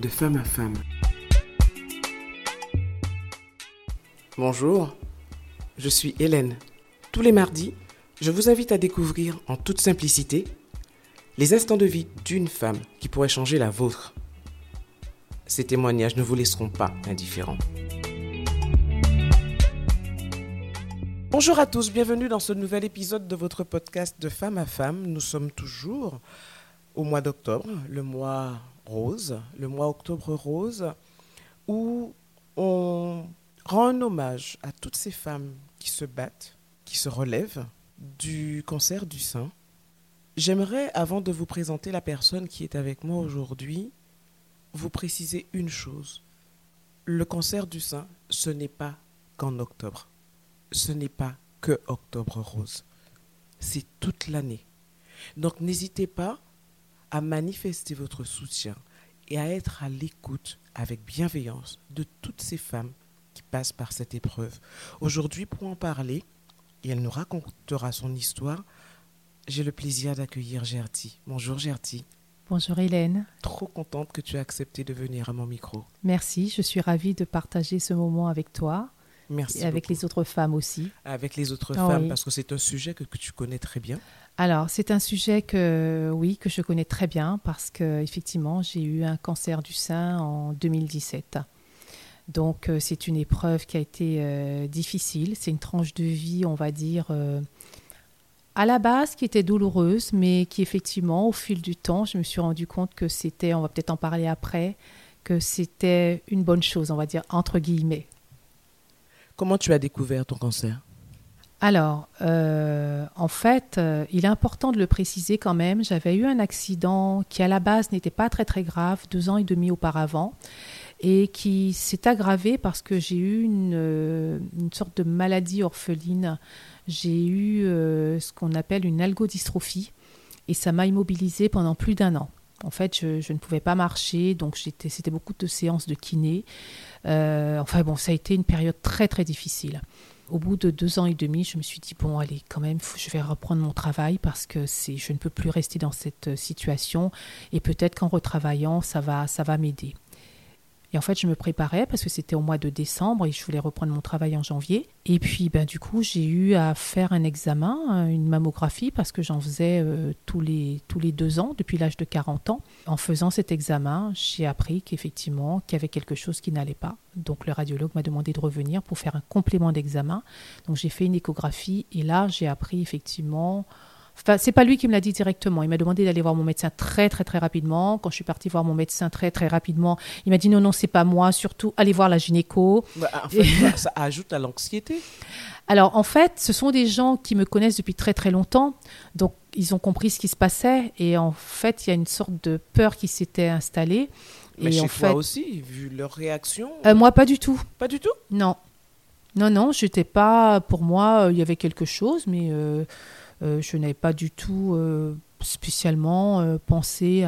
de femme à femme. Bonjour, je suis Hélène. Tous les mardis, je vous invite à découvrir en toute simplicité les instants de vie d'une femme qui pourrait changer la vôtre. Ces témoignages ne vous laisseront pas indifférents. Bonjour à tous, bienvenue dans ce nouvel épisode de votre podcast de femme à femme. Nous sommes toujours au mois d'octobre, le mois rose, le mois octobre rose, où on rend un hommage à toutes ces femmes qui se battent, qui se relèvent du cancer du sein. J'aimerais, avant de vous présenter la personne qui est avec moi aujourd'hui, vous préciser une chose. Le cancer du sein, ce n'est pas qu'en octobre. Ce n'est pas que octobre rose. C'est toute l'année. Donc n'hésitez pas à manifester votre soutien et à être à l'écoute avec bienveillance de toutes ces femmes qui passent par cette épreuve. Aujourd'hui, pour en parler, et elle nous racontera son histoire, j'ai le plaisir d'accueillir Gertie. Bonjour Gertie. Bonjour Hélène. Trop contente que tu aies accepté de venir à mon micro. Merci, je suis ravie de partager ce moment avec toi. Merci. Et avec les autres femmes aussi. Avec les autres Ah femmes, oui. parce que c'est un sujet que, que tu connais très bien. Alors, c'est un sujet que, oui, que je connais très bien parce que, effectivement, j'ai eu un cancer du sein en 2017. Donc, euh, c'est une épreuve qui a été euh, difficile. C'est une tranche de vie, on va dire, euh, à la base qui était douloureuse, mais qui, effectivement, au fil du temps, je me suis rendu compte que c'était, on va peut-être en parler après, que c'était une bonne chose, on va dire, entre guillemets. Comment tu as découvert ton cancer? Alors, euh, en fait, euh, il est important de le préciser quand même. J'avais eu un accident qui, à la base, n'était pas très très grave, deux ans et demi auparavant, et qui s'est aggravé parce que j'ai eu une, euh, une sorte de maladie orpheline. J'ai eu ce qu'on appelle une algodystrophie, et ça m'a immobilisée pendant plus d'un an. En fait, je, ne pouvais pas marcher, donc c'était beaucoup de séances de kiné. Euh, enfin bon, ça a été une période très très difficile. Au bout de deux ans et demi, je me suis dit bon, allez, quand même, je vais reprendre mon travail parce que je ne peux plus rester dans cette euh, situation et peut-être qu'en retravaillant, ça va, ça va m'aider. Et en fait, je me préparais parce que c'était au mois de décembre et je voulais reprendre mon travail en janvier. Et puis, ben, du coup, j'ai eu à faire un examen, euh, une mammographie, parce que j'en faisais euh, tous, les, tous les deux ans, depuis l'âge de 40 ans. En faisant cet examen, j'ai appris qu'effectivement, qu'il y avait quelque chose qui n'allait pas. Donc, le radiologue m'a demandé de revenir pour faire un complément d'examen. Donc, j'ai fait une échographie et là, j'ai appris effectivement Enfin, c'est pas lui qui me l'a dit directement. Il m'a demandé d'aller voir mon médecin très très très rapidement. Quand je suis partie voir mon médecin très très rapidement, il m'a dit non non c'est pas moi. Surtout allez voir la gynéco. Bah, En fait, ça- ça ajoute à l'anxiété. Alors en fait, ce sont des gens qui me connaissent depuis très très longtemps, donc ils ont compris ce qui se passait et en fait il y a une sorte de peur qui s'était installée. Mais et chez en toi fait, aussi, vu leur réaction. Euh, moi pas du tout. Pas du tout? Non, non non, j'étais pas. Pour moi, euh, il y avait quelque chose, mais euh, je n'avais pas du tout euh, spécialement euh, pensé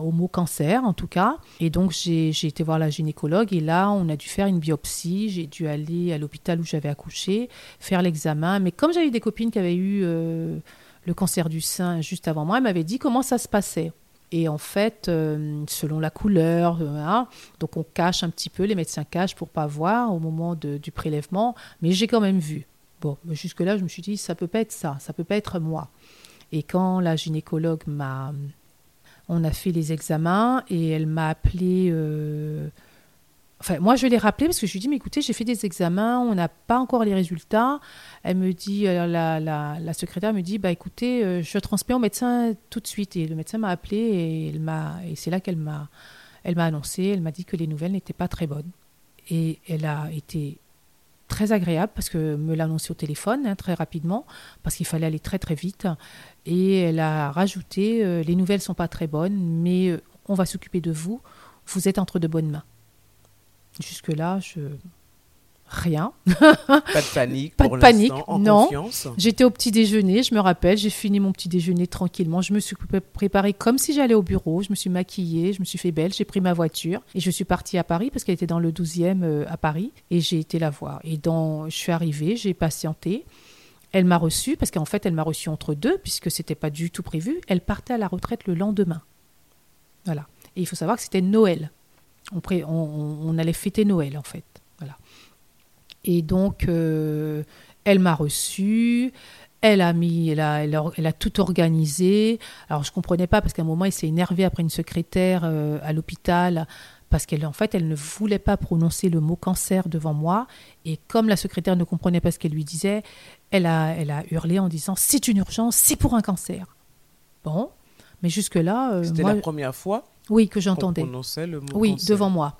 au mot cancer, en tout cas. Et donc, j'ai été voir la gynécologue et là, on a dû faire une biopsie. J'ai dû aller à l'hôpital où j'avais accouché, faire l'examen. Mais comme j'avais des copines qui avaient eu euh, le cancer du sein juste avant moi, elles m'avaient dit comment ça se passait. Et en fait, euh, selon la couleur, euh, hein, donc on cache un petit peu, les médecins cachent pour pas voir au moment du prélèvement, mais j'ai quand même vu. Bon, jusque-là, je me suis dit, ça peut pas être ça, ça peut pas être moi. Et quand la gynécologue m'a... On a fait les examens et elle m'a appelé... euh, Enfin, moi, je l'ai rappelé parce que je lui ai dit, mais écoutez, j'ai fait des examens, on n'a pas encore les résultats. Elle me dit, euh, la, la, la secrétaire me dit, bah écoutez, euh, je transmets au médecin tout de suite. Et le médecin m'a appelé et, et c'est là qu'elle m'a, elle m'a annoncé, elle m'a dit que les nouvelles n'étaient pas très bonnes. Et elle a été très agréable parce que me l'a annoncé au téléphone hein, très rapidement parce qu'il fallait aller très très vite. Et elle a rajouté, euh, les nouvelles sont pas très bonnes, mais euh, on va s'occuper de vous. Vous êtes entre de bonnes mains. Jusque-là, je... rien. Pas de panique. Pas pour de panique, en non. J'étais au petit déjeuner, je me rappelle, j'ai fini mon petit déjeuner tranquillement. Je me suis pré- préparée comme si j'allais au bureau, je me suis maquillée, je me suis fait belle, j'ai pris ma voiture et je suis partie à Paris parce qu'elle était dans le 12e euh, à Paris et j'ai été la voir. Et dans, je suis arrivée, j'ai patienté. Elle m'a reçue parce qu'en fait, elle m'a reçue entre deux puisque c'était pas du tout prévu. Elle partait à la retraite le lendemain. Voilà. Et il faut savoir que c'était Noël. On, on, allait fêter Noël, en fait. Et donc, euh, elle m'a reçue. Elle a mis, elle a, elle a, tout organisé. Alors je comprenais pas parce qu'à un moment, elle s'est énervée après une secrétaire euh, à l'hôpital parce qu'elle en fait elle ne voulait pas prononcer le mot cancer devant moi et comme la secrétaire ne comprenait pas ce qu'elle lui disait, elle a, elle a hurlé en disant c'est une urgence, c'est pour un cancer. Bon, mais jusque là, euh, c'était la première fois. Oui, que j'entendais. Prononçait le mot oui, devant moi.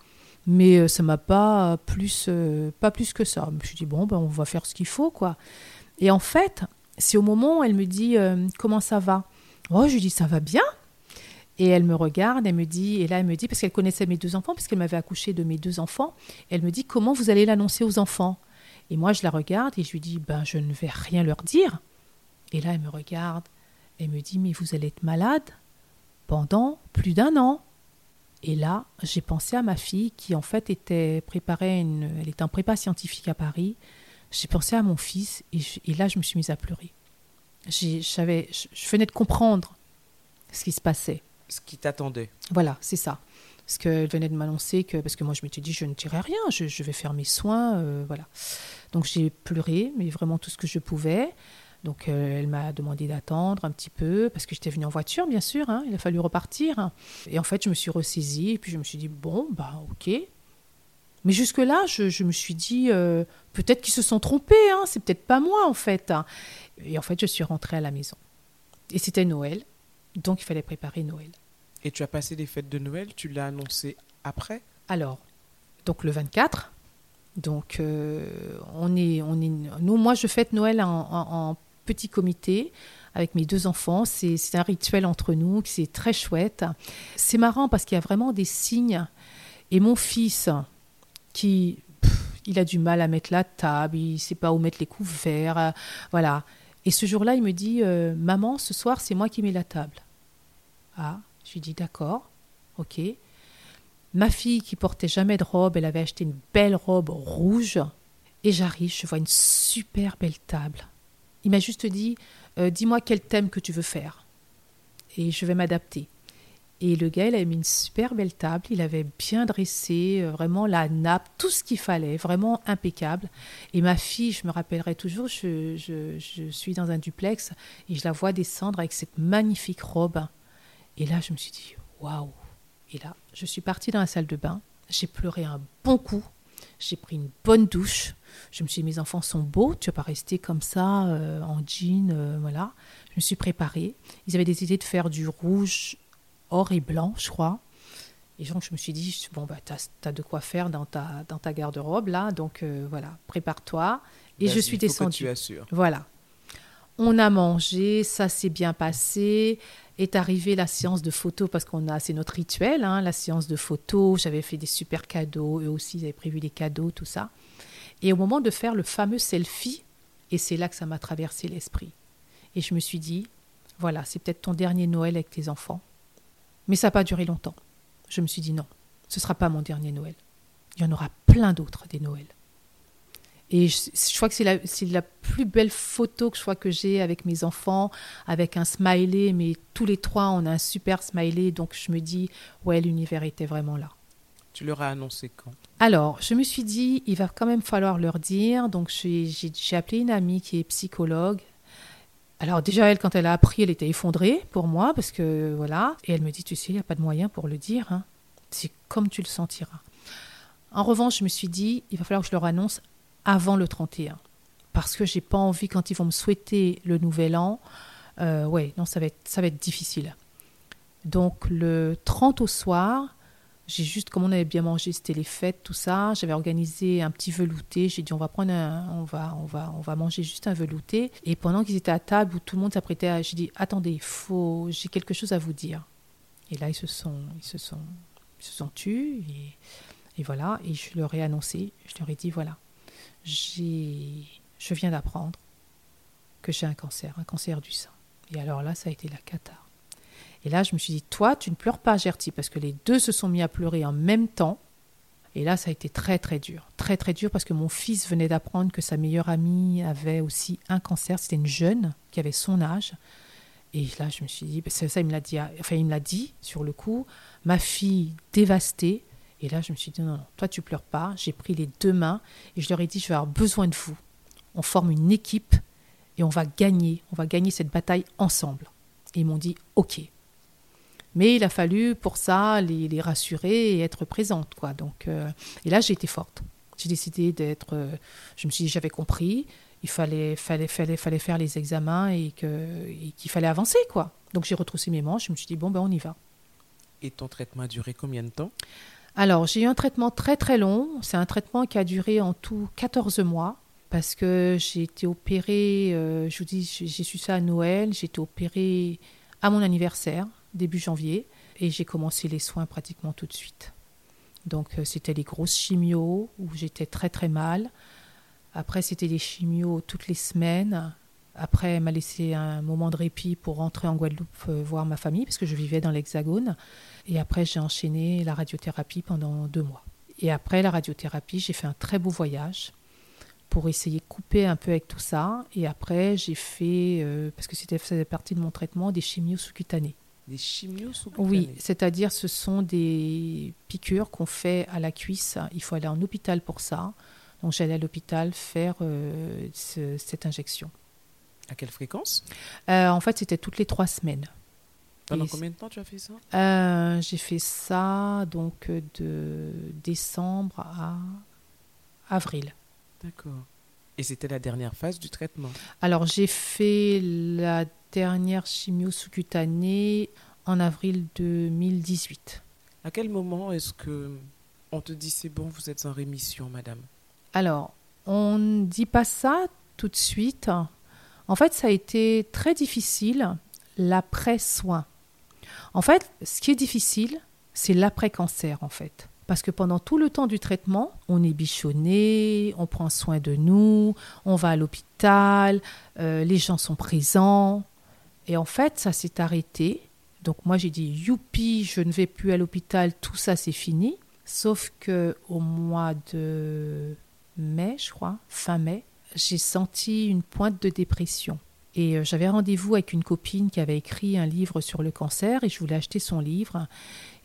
Mais euh, ça m'a pas plus, euh, pas plus que ça. Je me suis dit bon ben on va faire ce qu'il faut quoi. Et en fait, c'est au moment où elle me dit comment ça va? Oh, je lui dis ça va bien. Et elle me regarde, elle me dit, et là elle me dit, parce qu'elle connaissait mes deux enfants, parce qu'elle m'avait accouché de mes deux enfants, elle me dit, comment vous allez l'annoncer aux enfants? Et moi je la regarde et je lui dis, ben je ne vais rien leur dire. Et là elle me regarde, elle me dit, mais vous allez être malade pendant plus d'un an. Et là, j'ai pensé à ma fille qui en fait était préparée, une, elle était en prépa scientifique à Paris. J'ai pensé à mon fils et, et, là je me suis mise à pleurer. je, je venais de comprendre ce qui se passait ce qui t'attendait. Voilà, c'est ça. Parce qu'elle venait de m'annoncer que, parce que moi je m'étais dit, je ne dirai rien, je, vais faire mes soins, euh, voilà. Donc j'ai pleuré, mais vraiment tout ce que je pouvais. Donc euh, elle m'a demandé d'attendre un petit peu, parce que j'étais venue en voiture, bien sûr, hein, il a fallu repartir. Et en fait, je me suis ressaisie, et puis je me suis dit, bon, bah ok. Mais jusque-là, je, me suis dit, euh, peut-être qu'ils se sont trompés, hein, c'est peut-être pas moi en fait. Et en fait, je suis rentrée à la maison. Et c'était Noël. Donc il fallait préparer Noël. Et tu as passé des fêtes de Noël, tu l'as annoncé après? Alors, donc le 24. Donc euh, on est, on est, nous, moi je fête Noël en, petit comité avec mes deux enfants. C'est un rituel entre nous, c'est très chouette. C'est marrant parce qu'il y a vraiment des signes. Et mon fils, qui il a du mal à mettre la table, il sait pas où mettre les couverts, voilà. Et ce jour-là, il me dit, euh, maman, ce soir, c'est moi qui mets la table. Ah, je lui dis d'accord, ok. Ma fille qui portait jamais de robe, elle avait acheté une belle robe rouge. Et j'arrive, je vois une super belle table. Il m'a juste dit, euh, dis-moi quel thème que tu veux faire. Et je vais m'adapter. Et le gars, il avait mis une super belle table, il avait bien dressé, euh, vraiment la nappe, tout ce qu'il fallait, vraiment impeccable. Et ma fille, je me rappellerai toujours, je, je suis dans un duplex et je la vois descendre avec cette magnifique robe et là, je me suis dit, waouh Et là, je suis partie dans la salle de bain, j'ai pleuré un bon coup, j'ai pris une bonne douche. Je me suis dit, mes enfants sont beaux, tu vas pas rester comme ça, euh, en jean, euh, voilà. Je me suis préparée. Ils avaient des idées de faire du rouge, or et blanc, je crois. Et donc, je me suis dit, bon, bah, tu as, de quoi faire dans ta, dans ta garde-robe, là. Donc, euh, voilà, prépare-toi. Et je suis descendue. Voilà. On a mangé, ça s'est bien passé est arrivée la séance de photos parce qu'on a, c'est notre rituel, hein, la séance de photos. J'avais fait des super cadeaux, eux aussi, ils avaient prévu des cadeaux, tout ça. Et au moment de faire le fameux selfie, et c'est là que ça m'a traversé l'esprit. Et je me suis dit, voilà, c'est peut-être ton dernier Noël avec tes enfants. Mais ça n'a pas duré longtemps. Je me suis dit non, ce ne sera pas mon dernier Noël. Il y en aura plein d'autres des Noëls. Et je, crois que c'est la, la, plus belle photo que je crois que j'ai avec mes enfants, avec un smiley, mais tous les trois, on a un super smiley, donc je me dis, ouais, l'univers était vraiment là. Tu leur as annoncé quand? Alors, je me suis dit, il va quand même falloir leur dire, donc j'ai appelé une amie qui est psychologue. Alors déjà, elle, quand elle a appris, elle était effondrée pour moi, parce que voilà, et elle me dit, tu sais, il n'y a pas de moyen pour le dire, hein. c'est comme tu le sentiras. En revanche, je me suis dit, il va falloir que je leur annonce avant le 31. Parce que j'ai pas envie, quand ils vont me souhaiter le nouvel an, euh, ouais, non, ça va, être, ça va être difficile. Donc le 30 au soir, j'ai juste, comme on avait bien mangé, c'était les fêtes, tout ça. J'avais organisé un petit velouté. J'ai dit, on va prendre un, on va, on va, on va manger juste un velouté. Et pendant qu'ils étaient à table, où tout le monde s'apprêtait, à, j'ai dit, attendez, faut, j'ai quelque chose à vous dire. Et là, ils se sont, ils se sont, ils se sont tus. Et, et voilà. Et je leur ai annoncé, je leur ai dit, voilà, je viens d'apprendre que j'ai un cancer, un cancer du sein. Et alors là, ça a été la cata. Et là, je me suis dit, toi, tu ne pleures pas, Gertie, parce que les deux se sont mis à pleurer en même temps. Et là, ça a été très, très dur. Très, très dur parce que mon fils venait d'apprendre que sa meilleure amie avait aussi un cancer. C'était une jeune qui avait son âge. Et là, je me suis dit, ça, il me l'a dit, enfin, il me l'a dit sur le coup. Ma fille dévastée. Et là, je me suis dit, non, non, toi, tu pleures pas. J'ai pris les deux mains et je leur ai dit, je vais avoir besoin de vous. On forme une équipe et on va gagner. On va gagner cette bataille ensemble. Et ils m'ont dit, OK. Mais il a fallu pour ça les, les rassurer et être présente. Quoi. Donc, euh, et là, j'ai été forte. J'ai décidé d'être. euh, je me suis dit, j'avais compris. Il fallait, fallait, fallait, fallait faire les examens et qu'il fallait avancer. quoi. Donc, j'ai retroussé mes manches. Je me suis dit, bon, ben, on y va. Et ton traitement a duré combien de temps? Alors, j'ai eu un traitement très très long. C'est un traitement qui a duré en tout 14 mois parce que j'ai été opérée, euh, je vous dis, j'ai su ça à Noël, j'ai été opérée à mon anniversaire, début janvier, et j'ai commencé les soins pratiquement tout de suite. Donc, euh, c'était les grosses chimios où j'étais très très mal. Après, c'était des chimios toutes les semaines. Après, elle m'a laissé un moment de répit pour rentrer en Guadeloupe euh, voir ma famille, parce que je vivais dans l'Hexagone. Et après, j'ai enchaîné la radiothérapie pendant deux mois. Et après la radiothérapie, j'ai fait un très beau voyage pour essayer de couper un peu avec tout ça. Et après, j'ai fait, euh, parce que c'était ça faisait partie de mon traitement, des chimios sous-cutanées. Des chimios sous Oui, c'est-à-dire ce sont des piqûres qu'on fait à la cuisse. Il faut aller en hôpital pour ça. Donc j'allais à l'hôpital faire euh, ce- cette injection. À quelle fréquence? Euh, en fait, c'était toutes les trois semaines. Pendant Et- combien de temps tu as fait ça? Euh, j'ai fait ça donc euh, de décembre à avril. D'accord. Et c'était la dernière phase du traitement? Alors j'ai fait la dernière chimio sous-cutanée en avril 2018. À quel moment est-ce que on te dit c'est bon, vous êtes en rémission, madame? Alors, on ne dit pas ça tout de suite. En fait, ça a été très difficile l'après-soin. En fait, ce qui est difficile, c'est l'après-cancer, en fait. Parce que pendant tout le temps du traitement, on est bichonné, on prend soin de nous, on va à l'hôpital, euh, les gens sont présents. Et en fait, ça s'est arrêté. Donc moi, j'ai dit, youpi, je ne vais plus à l'hôpital, tout ça, c'est fini. Sauf que au mois de mai, je crois, fin mai, j'ai senti une pointe de dépression. Et euh, j'avais rendez-vous avec une copine qui avait écrit un livre sur le cancer et je voulais acheter son livre.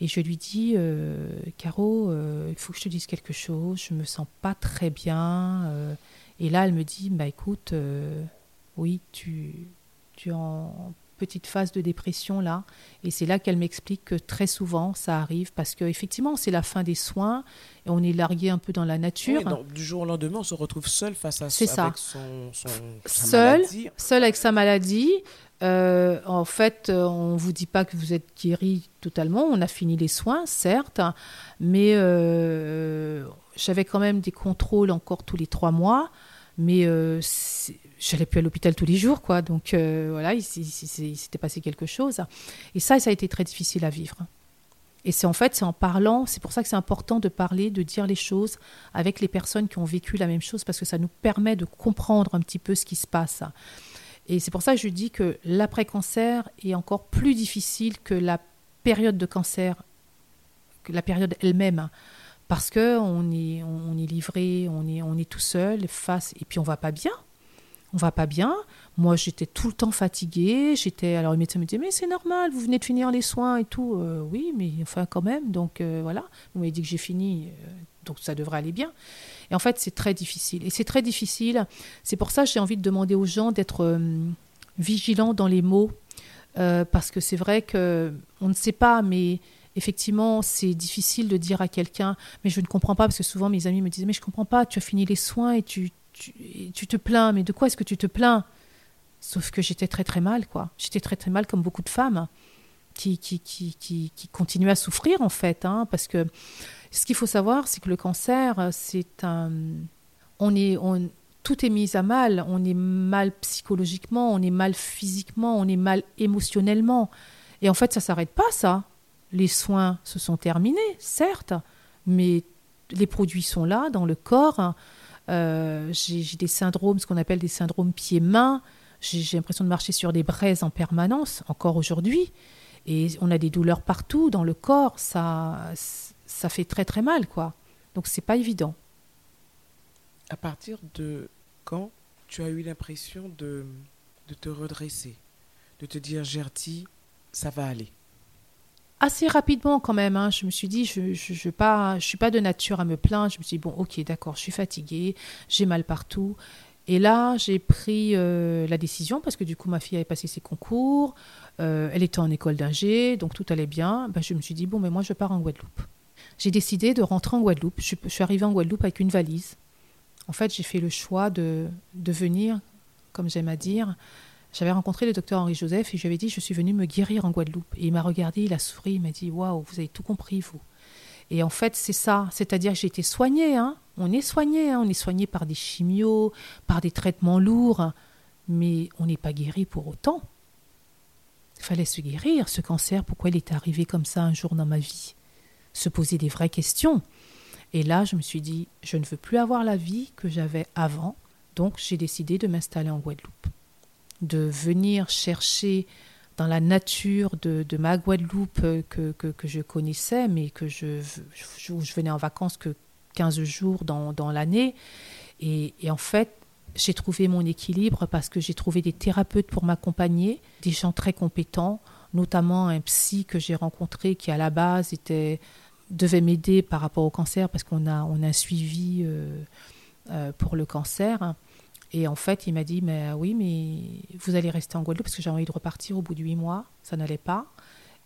Et je lui dis, euh, Caro, euh, il faut que je te dise quelque chose, je me sens pas très bien. et là, elle me dit, bah écoute, oui, tu, tu en petite phase de dépression là. Et c'est là qu'elle m'explique que très souvent ça arrive parce que effectivement c'est la fin des soins et on est largué un peu dans la nature. Oui, Du jour au lendemain, on se retrouve seul face à C'est ça. avec son, son sa Seul. maladie. Seul avec sa maladie, euh, en fait, euh, on vous dit pas que vous êtes guéri totalement. On a fini les soins, certes, mais euh, j'avais quand même des contrôles encore tous les trois mois. Mais euh, j'allais plus à l'hôpital tous les jours, quoi. Donc euh, voilà, il, il s'était passé quelque chose. Et ça, ça a été très difficile à vivre. Et c'est en fait, c'est en parlant, c'est pour ça que c'est important de parler, de dire les choses avec les personnes qui ont vécu la même chose, parce que ça nous permet de comprendre un petit peu ce qui se passe. Et c'est pour ça que je dis que l'après-cancer est encore plus difficile que la période de cancer, que la période elle-même. Parce que on est, on est livré, on est, on est tout seul face, et puis on va pas bien. On va pas bien. Moi, j'étais tout le temps fatiguée. J'étais, alors le médecin me disait, mais c'est normal, vous venez de finir les soins et tout. Euh, oui, mais enfin quand même. Donc euh, voilà. Vous m'avez dit que j'ai fini, euh, donc ça devrait aller bien. Et en fait, c'est très difficile. Et c'est très difficile. C'est pour ça que j'ai envie de demander aux gens d'être vigilants dans les mots, parce que c'est vrai que on ne sait pas, mais effectivement, c'est difficile de dire à quelqu'un, mais je ne comprends pas, parce que souvent mes amis me disaient, mais je comprends pas, tu as fini les soins et tu, tu, tu te plains, mais de quoi est-ce que tu te plains? Sauf que j'étais très très mal, quoi. J'étais très très mal comme beaucoup de femmes qui, qui, qui, qui, qui continuent à souffrir, en fait, hein, parce que ce qu'il faut savoir, c'est que le cancer, c'est un... On est, on, tout est mis à mal. On est mal psychologiquement, on est mal physiquement, on est mal émotionnellement. Et en fait, ça s'arrête pas, ça. Les soins se sont terminés, certes, mais les produits sont là dans le corps. Euh, j'ai des syndromes, ce qu'on appelle des syndromes pieds-mains. J'ai j'ai l'impression de marcher sur des braises en permanence, encore aujourd'hui. Et on a des douleurs partout dans le corps. Ça, ça fait très très mal, quoi. Donc c'est pas évident. À partir de quand tu as eu l'impression de, de te redresser, de te dire, Gertie, ça va aller? Assez rapidement quand même, hein. je me suis dit, je ne je, pas, je suis pas de nature à me plaindre. Je me suis dit, bon, ok, d'accord, je suis fatiguée, j'ai mal partout. Et là, j'ai pris euh, la décision parce que du coup, ma fille avait passé ses concours, euh, elle était en école d'ingé, donc tout allait bien. Ben, je me suis dit, bon, mais moi, je pars en Guadeloupe. J'ai décidé de rentrer en Guadeloupe. Je, je, suis arrivée en Guadeloupe avec une valise. En fait, j'ai fait le choix de, de venir, comme j'aime à dire, j'avais rencontré le docteur Henri Joseph et je lui avais dit je suis venu me guérir en Guadeloupe. Et il m'a regardé, il a souri, il m'a dit waouh, vous avez tout compris vous. Et en fait, c'est ça, c'est-à-dire que j'ai été soignée. Hein. On est soigné, hein. on est soigné par des chimios, par des traitements lourds, mais on n'est pas guéri pour autant. Il fallait se guérir. Ce cancer, pourquoi il est arrivé comme ça un jour dans ma vie? Se poser des vraies questions. Et là, je me suis dit, je ne veux plus avoir la vie que j'avais avant, donc j'ai décidé de m'installer en Guadeloupe de venir chercher dans la nature de, de ma Guadeloupe que, que, que, je connaissais, mais que je, je, je, venais en vacances que 15 jours dans, dans l'année. Et, et, en fait, j'ai trouvé mon équilibre parce que j'ai trouvé des thérapeutes pour m'accompagner, des gens très compétents, notamment un psy que j'ai rencontré qui à la base était, devait m'aider par rapport au cancer parce qu'on a, on a un suivi euh, euh, pour le cancer. Et en fait, il m'a dit, mais oui, mais vous allez rester en Guadeloupe parce que j'ai envie de repartir au bout de huit mois. Ça n'allait pas.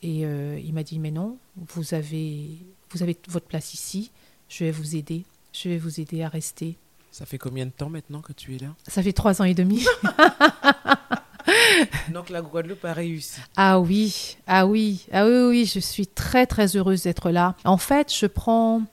Et euh, il m'a dit, mais non, vous avez, vous avez votre place ici. Je vais vous aider. Je vais vous aider à rester. Ça fait combien de temps maintenant que tu es là? Ça fait trois ans et demi. Donc la Guadeloupe a réussi. Ah oui, ah oui, ah oui, oui, je suis très très heureuse d'être là. En fait, je prends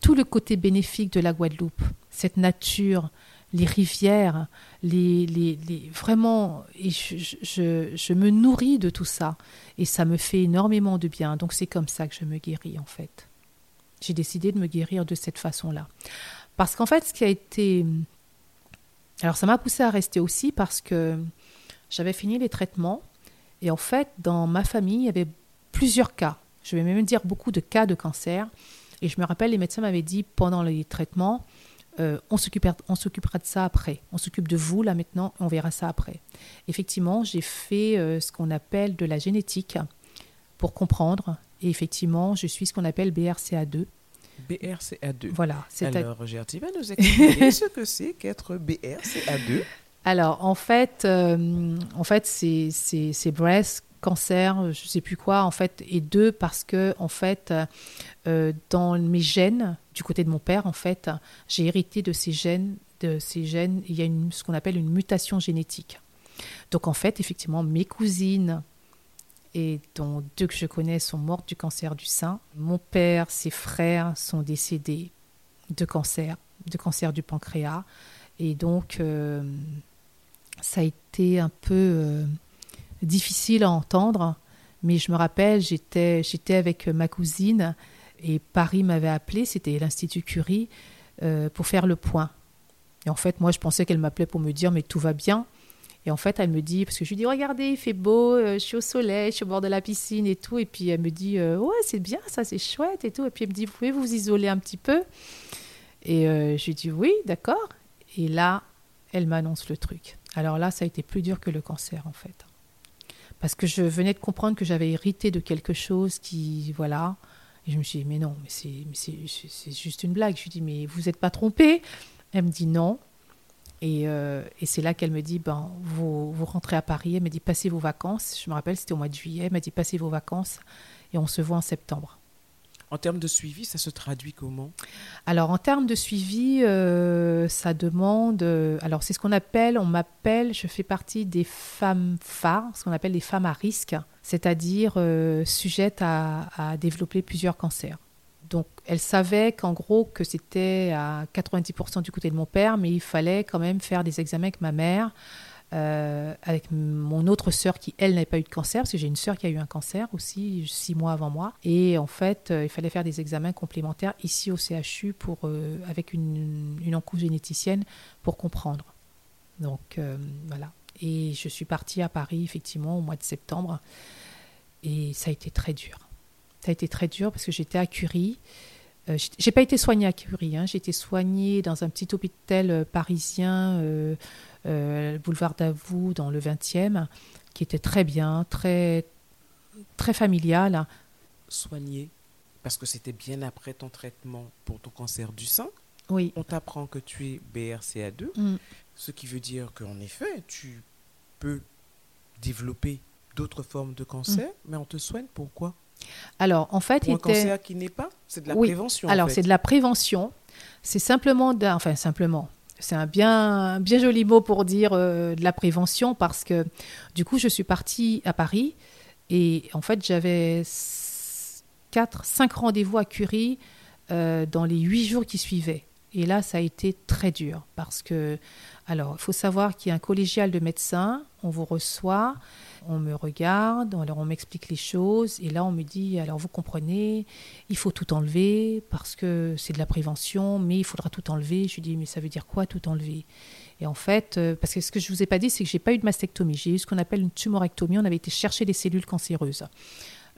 tout le côté bénéfique de la Guadeloupe, cette nature, les rivières, les, les, les vraiment, et je, je, je, me nourris de tout ça et ça me fait énormément de bien. Donc c'est comme ça que je me guéris en fait. J'ai décidé de me guérir de cette façon-là. Parce qu'en fait, ce qui a été... Alors ça m'a poussé à rester aussi parce que j'avais fini les traitements et en fait, dans ma famille, il y avait plusieurs cas. Je vais même dire beaucoup de cas de cancer. Et je me rappelle, les médecins m'avaient dit pendant les traitements, euh, on s'occupera de ça après. On s'occupe de vous là maintenant, on verra ça après. Effectivement, j'ai fait euh, ce qu'on appelle de la génétique pour comprendre. Et effectivement, je suis ce qu'on appelle BRCA2. BRCA2. Voilà. Alors, Gertie va nous expliquer ce que c'est qu'être BRCA2. Alors, en fait, euh, en fait c'est breast cancer, je ne sais plus quoi, en fait, et deux parce que, en fait, dans mes gènes, du côté de mon père, en fait, j'ai hérité de ces gènes, de ces gènes, il y a une, ce qu'on appelle une mutation génétique. Donc, en fait, effectivement, mes cousines, et dont deux que je connais sont mortes du cancer du sein. Mon père, ses frères sont décédés de cancer, de cancer du pancréas. Et donc, euh, ça a été un peu euh, difficile à entendre, mais je me rappelle, j'étais, j'étais avec ma cousine et Paris m'avait appelé, c'était l'Institut Curie, euh, pour faire le point. Et en fait, moi, je pensais qu'elle m'appelait pour me dire, mais tout va bien. Et en fait, elle me dit, parce que je lui dis, regardez, il fait beau, euh, je suis au soleil, je suis au bord de la piscine et tout. Et puis elle me dit, euh, ouais, c'est bien, ça, c'est chouette et tout. Et puis elle me dit, vous pouvez vous isoler un petit peu? Et je lui dis, oui, d'accord. Et là, elle m'annonce le truc. Alors là, ça a été plus dur que le cancer, en fait parce que je venais de comprendre que j'avais hérité de quelque chose qui, voilà. Et je me suis dit, mais non, mais c'est juste une blague. Je lui dis, mais vous n'êtes pas trompé Elle me dit non. Et, euh, et c'est là qu'elle me dit, ben, vous, vous rentrez à Paris. Elle me dit, passez vos vacances. Je me rappelle, c'était au mois de juillet. Elle m'a dit, passez vos vacances et on se voit en septembre. En termes de suivi, ça se traduit comment? Alors, en termes de suivi, euh, ça demande. Euh, alors, c'est ce qu'on appelle, on m'appelle, je fais partie des femmes phares, ce qu'on appelle les femmes à risque, c'est-à-dire euh, sujettes à, à, développer plusieurs cancers. Donc, elle savait qu'en gros, que c'était à 90% du côté de mon père, mais il fallait quand même faire des examens avec ma mère. Euh, avec mon autre sœur qui, elle, n'avait pas eu de cancer, parce que j'ai une sœur qui a eu un cancer aussi, six mois avant moi. Et en fait, euh, il fallait faire des examens complémentaires ici au CHU pour, euh, avec une, une oncogénéticienne pour comprendre. Donc voilà. Et je suis partie à Paris, effectivement, au mois de septembre. Et ça a été très dur. Ça a été très dur parce que j'étais à Curie. Euh, j'ai pas été soignée à Curie, hein. j'ai été soignée dans un petit hôpital parisien euh, euh, boulevard d'Avoue, dans le 20e. qui était très bien, très, très familial. Soigné, parce que c'était bien après ton traitement pour ton cancer du sein. Oui. On t'apprend que tu es BRCA2, Mm. ce qui veut dire qu'en effet, tu peux développer d'autres formes de cancer, mais on te soigne pourquoi? Alors, en fait, Pour un il était... cancer qui n'est pas C'est de la Oui. prévention. en Alors, fait. c'est de la prévention. C'est simplement, d'un- enfin simplement, c'est un bien, un bien joli mot pour dire euh, de la prévention parce que du coup, je suis partie à Paris et en fait, j'avais 4, 5 rendez-vous à Curie euh, dans les 8 jours qui suivaient. Et là, ça a été très dur parce que, alors, il faut savoir qu'il y a un collégial de médecins, on vous reçoit, on me regarde, alors on m'explique les choses, et là, on me dit, alors vous comprenez, il faut tout enlever parce que c'est de la prévention, mais il faudra tout enlever. Je lui dis, mais ça veut dire quoi tout enlever? Et en fait, euh, parce que ce que je vous ai pas dit, c'est que j'ai pas eu de mastectomie. J'ai eu ce qu'on appelle une tumorectomie. On avait été chercher des cellules cancéreuses.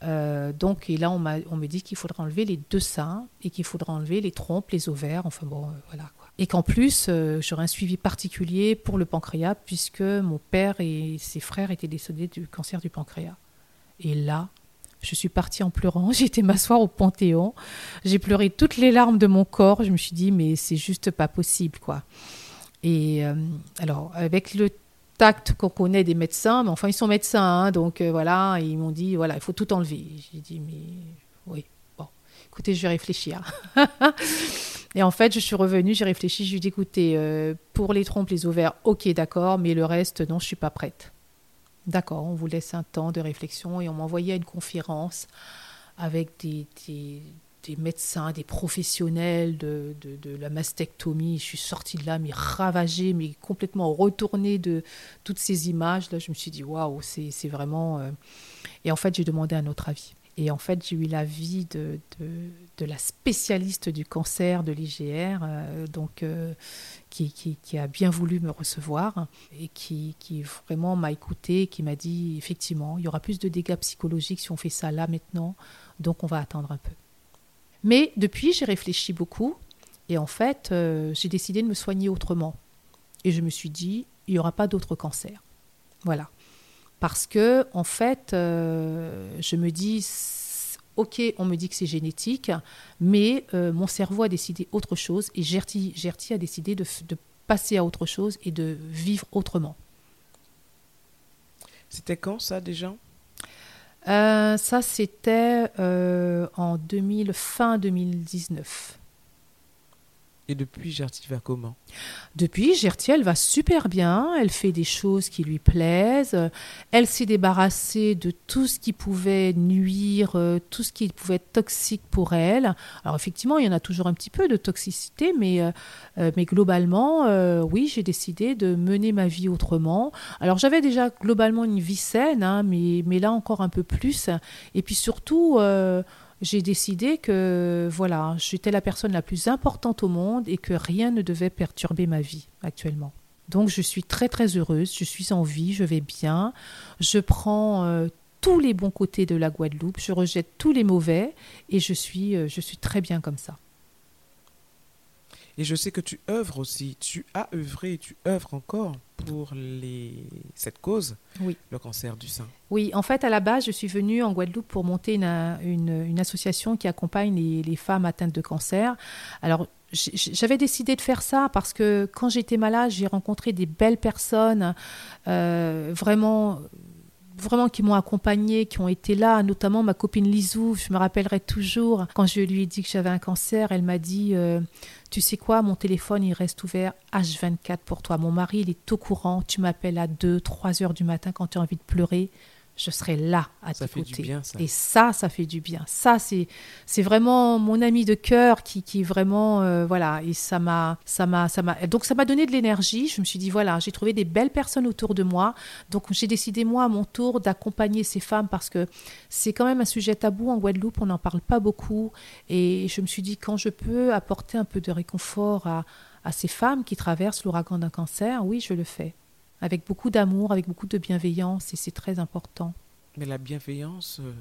Euh, donc, et là, on, on me dit qu'il faudra enlever les deux seins et qu'il faudra enlever les trompes, les ovaires, enfin bon, euh, voilà. Et qu'en plus, euh, j'aurai un suivi particulier pour le pancréas, puisque mon père et ses frères étaient décédés du cancer du pancréas. Et là, je suis partie en pleurant. J'ai été m'asseoir au Panthéon. J'ai pleuré toutes les larmes de mon corps. Je me suis dit, mais c'est juste pas possible, quoi. Et euh, alors, avec le tact qu'on connaît des médecins, mais enfin, ils sont médecins, hein, donc euh, voilà, ils m'ont dit, voilà, il faut tout enlever. J'ai dit, mais oui, bon, écoutez, je vais réfléchir. Et en fait, je suis revenue, j'ai réfléchi, je lui dit, écoutez, euh, pour les trompes, les ovaires, ok, d'accord, mais le reste, non, je suis pas prête. D'accord, on vous laisse un temps de réflexion et on m'a envoyé à une conférence avec des, médecins, des professionnels de, la mastectomie. Je suis sortie de là, mais ravagée, mais complètement retournée de toutes ces images. Là, je me suis dit, waouh, c'est c'est vraiment. euh, Et en fait, j'ai demandé un autre avis. Et en fait, j'ai eu l'avis de, de, la spécialiste du cancer de l'IGR, euh, donc euh, qui, qui, qui a bien voulu me recevoir et qui, qui vraiment m'a écouté, qui m'a dit effectivement, il y aura plus de dégâts psychologiques si on fait ça là maintenant, donc on va attendre un peu. Mais depuis, j'ai réfléchi beaucoup et en fait, euh, j'ai décidé de me soigner autrement. Et je me suis dit, il n'y aura pas d'autres cancers. Voilà. Parce que, en fait, euh, je me dis, ok, on me dit que c'est génétique, mais euh, mon cerveau a décidé autre chose et Gertie, Gertie a décidé de, passer à autre chose et de vivre autrement. C'était quand ça déjà? Euh, ça, c'était euh, en 2000, fin 2019. Et depuis, Gertie va comment? Depuis, Gertie, elle va super bien. Elle fait des choses qui lui plaisent. Elle s'est débarrassée de tout ce qui pouvait nuire, euh, tout ce qui pouvait être toxique pour elle. Alors effectivement, il y en a toujours un petit peu de toxicité, mais, euh, euh, mais globalement, oui, j'ai décidé de mener ma vie autrement. Alors j'avais déjà globalement une vie saine, hein, mais, mais là encore un peu plus. Et puis surtout... j'ai décidé que voilà, j'étais la personne la plus importante au monde et que rien ne devait perturber ma vie actuellement. Donc je suis très très heureuse, je suis en vie, je vais bien, je prends euh, tous les bons côtés de la Guadeloupe, je rejette tous les mauvais et je suis, euh, je suis très bien comme ça. Et je sais que tu œuvres aussi, tu as œuvré et tu œuvres encore pour les... cette cause, Oui. le cancer du sein. Oui, en fait, à la base, je suis venue en Guadeloupe pour monter une, une, une association qui accompagne les, les femmes atteintes de cancer. Alors, j'avais décidé de faire ça parce que quand j'étais malade, j'ai rencontré des belles personnes, euh, vraiment vraiment qui m'ont accompagnée, qui ont été là, notamment ma copine Lisou, je me rappellerai toujours, quand je lui ai dit que j'avais un cancer, elle m'a dit, euh, tu sais quoi, mon téléphone, il reste ouvert H24 pour toi. Mon mari, il est au courant, tu m'appelles à 2, 3 heures du matin quand tu as envie de pleurer, je serai là à Ça tes fait du côtés. bien, ça. Et ça, ça fait du bien. Ça, c'est c'est vraiment mon ami de cœur qui, qui vraiment, euh, voilà, et ça m'a, ça m'a, ça m'a, donc ça m'a donné de l'énergie. Je me suis dit, voilà, j'ai trouvé des belles personnes autour de moi. Donc j'ai décidé, moi, à mon tour, d'accompagner ces femmes parce que c'est quand même un sujet tabou en Guadeloupe, on n'en parle pas beaucoup. Et je me suis dit, quand je peux apporter un peu de réconfort à, à ces femmes qui traversent l'ouragan d'un cancer, oui, je le fais. Avec beaucoup d'amour, avec beaucoup de bienveillance, et c'est très important. Mais la bienveillance, euh,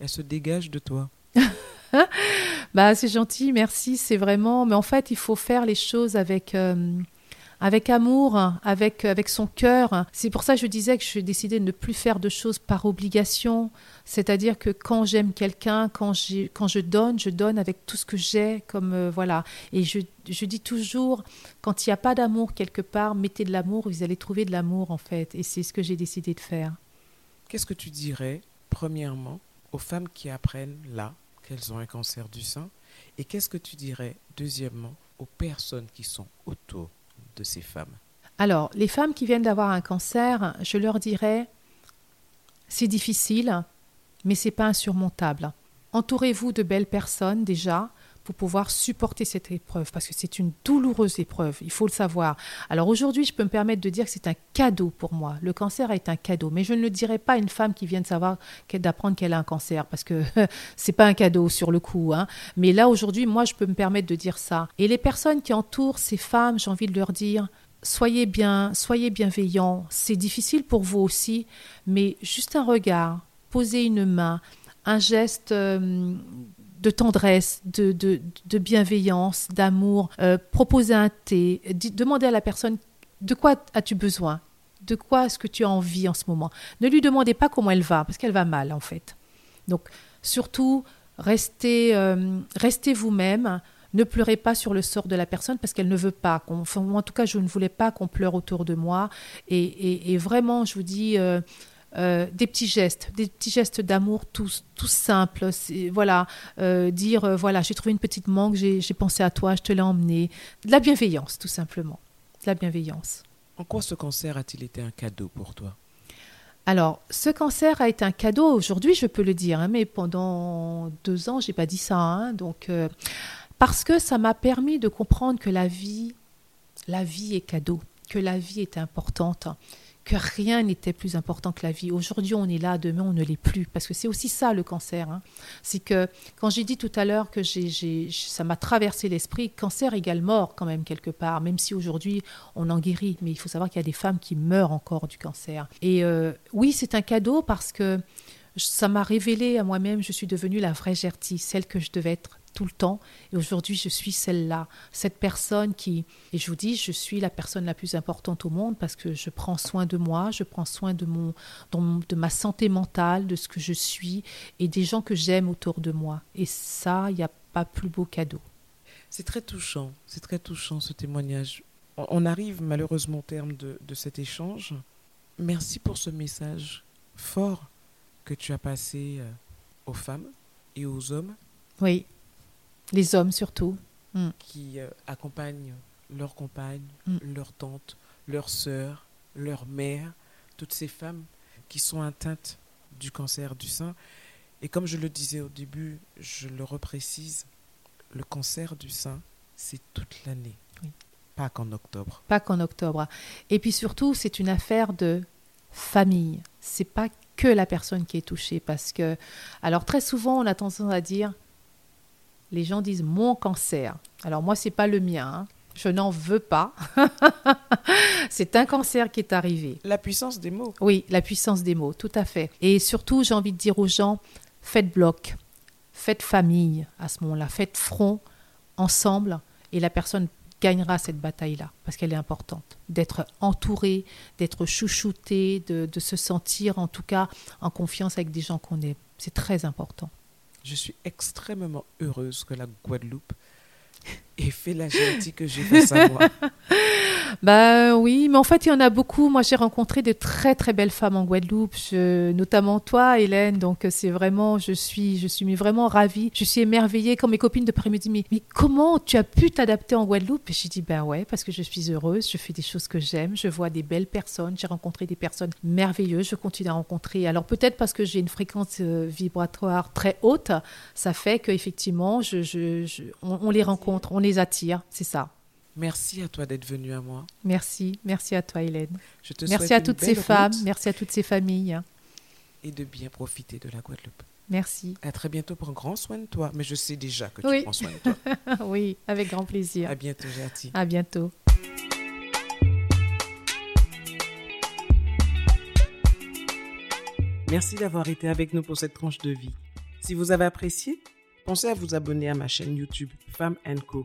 elle se dégage de toi. Bah, c'est gentil, merci. C'est vraiment. Mais en fait, il faut faire les choses avec, euh, avec amour, avec, avec son cœur. C'est pour ça que je disais que j'ai décidé de ne plus faire de choses par obligation. C'est-à-dire que quand j'aime quelqu'un, quand, quand je donne, je donne avec tout ce que j'ai. comme euh, voilà. Et je, je dis toujours, quand il n'y a pas d'amour quelque part, mettez de l'amour, vous allez trouver de l'amour en fait. Et c'est ce que j'ai décidé de faire. Qu'est-ce que tu dirais, premièrement, aux femmes qui apprennent là qu'elles ont un cancer du sein? Et qu'est-ce que tu dirais, deuxièmement, aux personnes qui sont autour Alors, les femmes qui viennent d'avoir un cancer, je leur dirais, c'est difficile, mais c'est pas insurmontable. Entourez-vous de belles personnes déjà pour pouvoir supporter cette épreuve, parce que c'est une douloureuse épreuve, il faut le savoir. Alors aujourd'hui, je peux me permettre de dire que c'est un cadeau pour moi. Le cancer est un cadeau, mais je ne le dirais pas à une femme qui vient de savoir, d'apprendre qu'elle a un cancer, parce que c'est pas un cadeau sur le coup. Hein. Mais là, aujourd'hui, moi, je peux me permettre de dire ça. Et les personnes qui entourent ces femmes, j'ai envie de leur dire, soyez bien, soyez bienveillants. C'est difficile pour vous aussi, mais juste un regard, poser une main, un geste euh, de tendresse, de, de, bienveillance, d'amour, euh, proposer un thé, demander à la personne de quoi as-tu besoin, de quoi est-ce que tu as envie en ce moment? Ne lui demandez pas comment elle va, parce qu'elle va mal en fait. Donc surtout, restez, euh, restez vous-même. Ne pleurez pas sur le sort de la personne parce qu'elle ne veut pas. En tout cas, je ne voulais pas qu'on pleure autour de moi. Et, et, vraiment, je vous dis, euh, euh, des petits gestes, des petits gestes d'amour tout, tout simples. Voilà, euh, dire euh, voilà, j'ai trouvé une petite manque, j'ai pensé à toi, je te l'ai emmené. De la bienveillance, tout simplement. De la bienveillance. En quoi ce cancer a-t-il été un cadeau pour toi? Alors, ce cancer a été un cadeau aujourd'hui, je peux le dire, hein, mais pendant deux ans, j'ai pas dit ça. Hein, donc, parce que ça m'a permis de comprendre que la vie, la vie est cadeau, que la vie est importante que rien n'était plus important que la vie. Aujourd'hui, on est là, demain, on ne l'est plus. Parce que c'est aussi ça le cancer. Hein. C'est que quand j'ai dit tout à l'heure que ça m'a traversé l'esprit, cancer égale mort quand même quelque part, même si aujourd'hui on en guérit. Mais il faut savoir qu'il y a des femmes qui meurent encore du cancer. Et euh, oui, c'est un cadeau parce que ça m'a révélé à moi-même, je suis devenue la vraie Gertie, celle que je devais être tout le temps. Et aujourd'hui, je suis celle-là, cette personne qui, et je vous dis, je suis la personne la plus importante au monde parce que je prends soin de moi, je prends soin de, mon, de ma santé mentale, de ce que je suis et des gens que j'aime autour de moi. Et ça, il n'y a pas plus beau cadeau. C'est très touchant, c'est très touchant ce témoignage. On arrive malheureusement au terme de, de cet échange. Merci pour ce message fort que tu as passé euh, aux femmes et aux hommes. Oui, les hommes surtout. Mm. Qui euh, accompagnent leurs compagnes, mm. leurs tantes, leurs sœurs, leurs mères, toutes ces femmes qui sont atteintes du cancer du sein. Et comme je le disais au début, je le reprécise, le cancer du sein, c'est toute l'année. Pas qu'en octobre. Pas qu'en octobre. Et puis surtout, c'est une affaire de famille. C'est pas que la personne qui est touchée parce que alors très souvent on a tendance à dire les gens disent mon cancer. Alors moi, c'est pas le mien. Hein. Je n'en veux pas. c'est un cancer qui est arrivé. La puissance des mots. Oui, la puissance des mots, tout à fait. Et surtout, j'ai envie de dire aux gens, faites bloc, faites famille à ce moment-là, faites front ensemble et la personne gagnera cette bataille-là, parce qu'elle est importante. D'être entourée, d'être chouchoutée, de, de se sentir en tout cas en confiance avec des gens qu'on aime. C'est très important. Je suis extrêmement heureuse que la Guadeloupe fait la gentille que face à moi. Bah oui, mais en fait, il y en a beaucoup. Moi, j'ai rencontré de très très belles femmes en Guadeloupe, notamment toi, Hélène. Donc, c'est vraiment, je suis, je suis vraiment ravie. Je suis émerveillée quand mes copines de près me disent mais, comment tu as pu t'adapter en Guadeloupe? Et j'ai dit ben ouais, parce que je suis heureuse, je fais des choses que j'aime, je vois des belles personnes, j'ai rencontré des personnes merveilleuses, je continue à rencontrer. Alors peut-être parce que j'ai une fréquence euh, vibratoire très haute, ça fait qu'effectivement, je, je, on les rencontre, on les attire, c'est ça. Merci à toi d'être venue à moi. Merci, merci à toi Hélène. Je te merci à toutes ces femmes, merci à toutes ces familles. Et de bien profiter de la Guadeloupe. Merci. À très bientôt. Prends grand soin de toi. Mais je sais déjà que tu prends soin de toi. oui, avec grand plaisir. À bientôt, Jati. À bientôt. Merci d'avoir été avec nous pour cette tranche de vie. Si vous avez apprécié, pensez à vous abonner à ma chaîne YouTube Femme Co